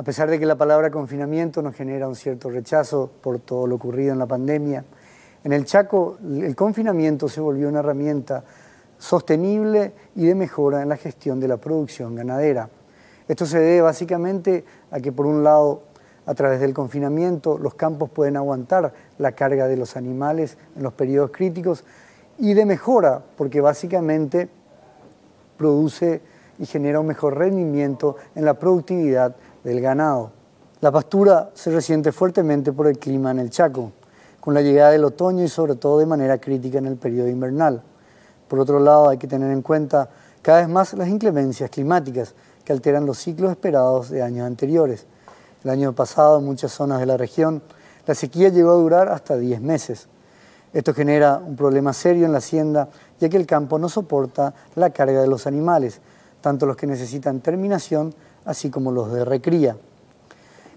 A pesar de que la palabra confinamiento nos genera un cierto rechazo por todo lo ocurrido en la pandemia, en el Chaco el confinamiento se volvió una herramienta sostenible y de mejora en la gestión de la producción ganadera. Esto se debe básicamente a que por un lado, a través del confinamiento, los campos pueden aguantar la carga de los animales en los periodos críticos y de mejora, porque básicamente produce y genera un mejor rendimiento en la productividad del ganado. La pastura se resiente fuertemente por el clima en el Chaco, con la llegada del otoño y sobre todo de manera crítica en el periodo invernal. Por otro lado, hay que tener en cuenta cada vez más las inclemencias climáticas que alteran los ciclos esperados de años anteriores. El año pasado, en muchas zonas de la región, la sequía llegó a durar hasta 10 meses. Esto genera un problema serio en la hacienda, ya que el campo no soporta la carga de los animales, tanto los que necesitan terminación así como los de recría.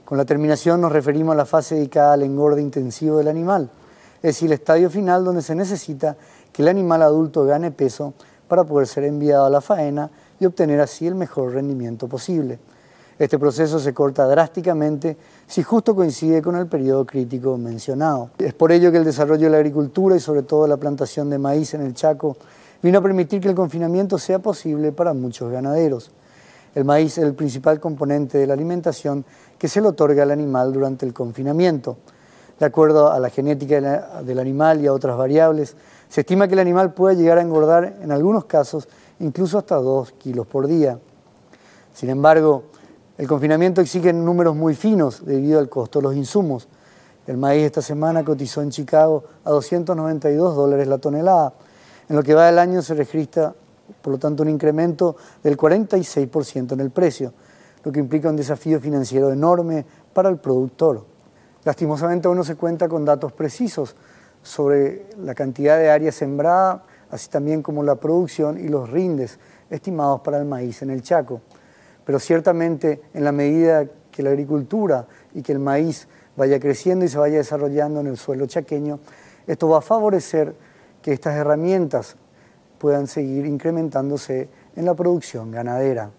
Con la terminación nos referimos a la fase dedicada al engorde intensivo del animal, es decir, el estadio final donde se necesita que el animal adulto gane peso para poder ser enviado a la faena y obtener así el mejor rendimiento posible. Este proceso se corta drásticamente si justo coincide con el periodo crítico mencionado. Es por ello que el desarrollo de la agricultura y sobre todo la plantación de maíz en el Chaco vino a permitir que el confinamiento sea posible para muchos ganaderos. El maíz es el principal componente de la alimentación que se le otorga al animal durante el confinamiento. De acuerdo a la genética del animal y a otras variables, se estima que el animal puede llegar a engordar en algunos casos incluso hasta 2 kilos por día. Sin embargo, el confinamiento exige números muy finos debido al costo de los insumos. El maíz esta semana cotizó en Chicago a 292 dólares la tonelada. En lo que va del año se registra por lo tanto un incremento del 46% en el precio, lo que implica un desafío financiero enorme para el productor. Lastimosamente aún no se cuenta con datos precisos sobre la cantidad de área sembrada, así también como la producción y los rindes estimados para el maíz en el Chaco. Pero ciertamente en la medida que la agricultura y que el maíz vaya creciendo y se vaya desarrollando en el suelo chaqueño, esto va a favorecer que estas herramientas puedan seguir incrementándose en la producción ganadera.